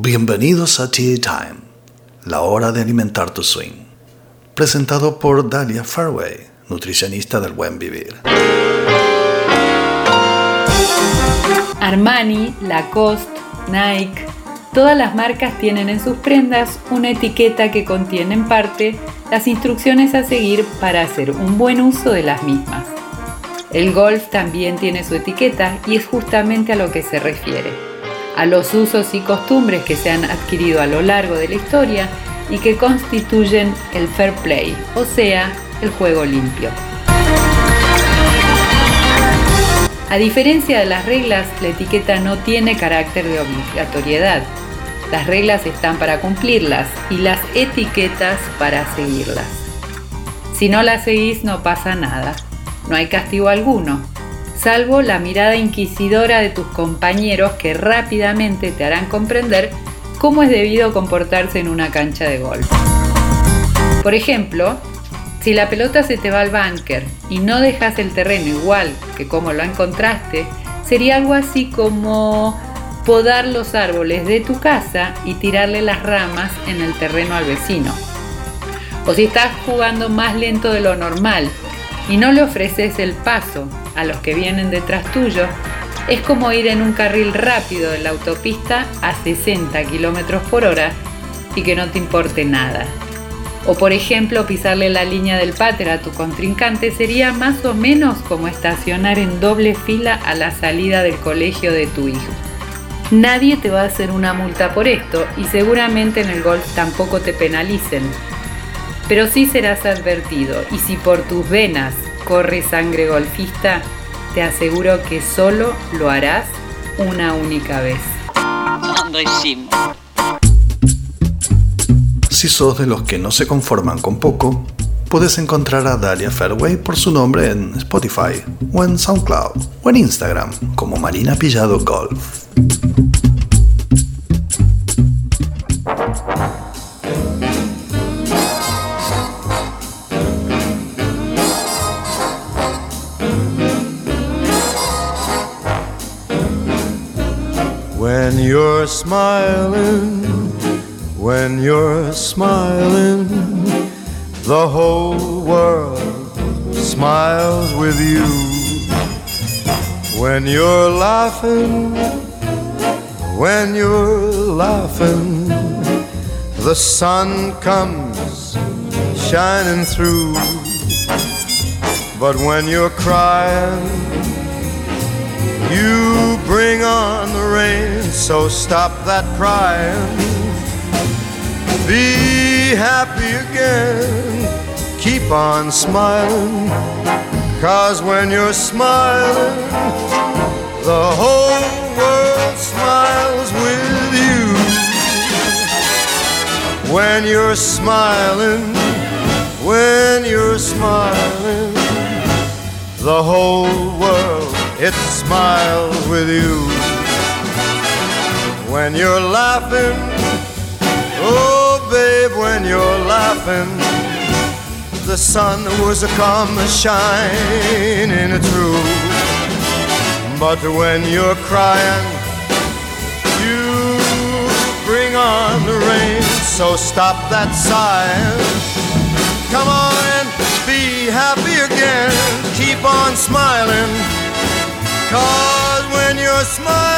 Bienvenidos a Tea Time, la hora de alimentar tu swing. Presentado por Dalia Fairway, nutricionista del buen vivir. Armani, Lacoste, Nike, todas las marcas tienen en sus prendas una etiqueta que contiene en parte las instrucciones a seguir para hacer un buen uso de las mismas. El golf también tiene su etiqueta y es justamente a lo que se refiere a los usos y costumbres que se han adquirido a lo largo de la historia y que constituyen el fair play, o sea, el juego limpio. A diferencia de las reglas, la etiqueta no tiene carácter de obligatoriedad. Las reglas están para cumplirlas y las etiquetas para seguirlas. Si no las seguís no pasa nada, no hay castigo alguno, salvo la mirada inquisidora de tus compañeros que rápidamente te harán comprender cómo es debido comportarse en una cancha de golf. Por ejemplo, si la pelota se te va al bunker y no dejas el terreno igual que como lo encontraste, sería algo así como podar los árboles de tu casa y tirarle las ramas en el terreno al vecino. O si estás jugando más lento de lo normal y no le ofreces el paso a los que vienen detrás tuyo, es como ir en un carril rápido de la autopista a 60 km por hora y que no te importe nada. O por ejemplo, pisarle la línea del páter a tu contrincante sería más o menos como estacionar en doble fila a la salida del colegio de tu hijo. Nadie te va a hacer una multa por esto y seguramente en el golf tampoco te penalicen, pero sí serás advertido y si por tus venas corre sangre golfista, te aseguro que solo lo harás una única vez. Si sos de los que no se conforman con poco, puedes encontrar a Dalia Fairway por su nombre en Spotify o en SoundCloud o en Instagram como Marina Pillado Golf. When you're smiling, when you're smiling, the whole world smiles with you. When you're laughing, when you're laughing, the sun comes shining through. But when you're crying, you bring on so stop that crying. Be happy again, keep on smiling. Cause when you're smiling, the whole world smiles with you. When you're smiling, when you're smiling, the whole world it smiles with you. When you're laughing, oh babe, when you're laughing, the sun was a come shining through. But when you're crying, you bring on the rain, so stop that sighing. Come on and be happy again, keep on smiling. Cause when you're smiling,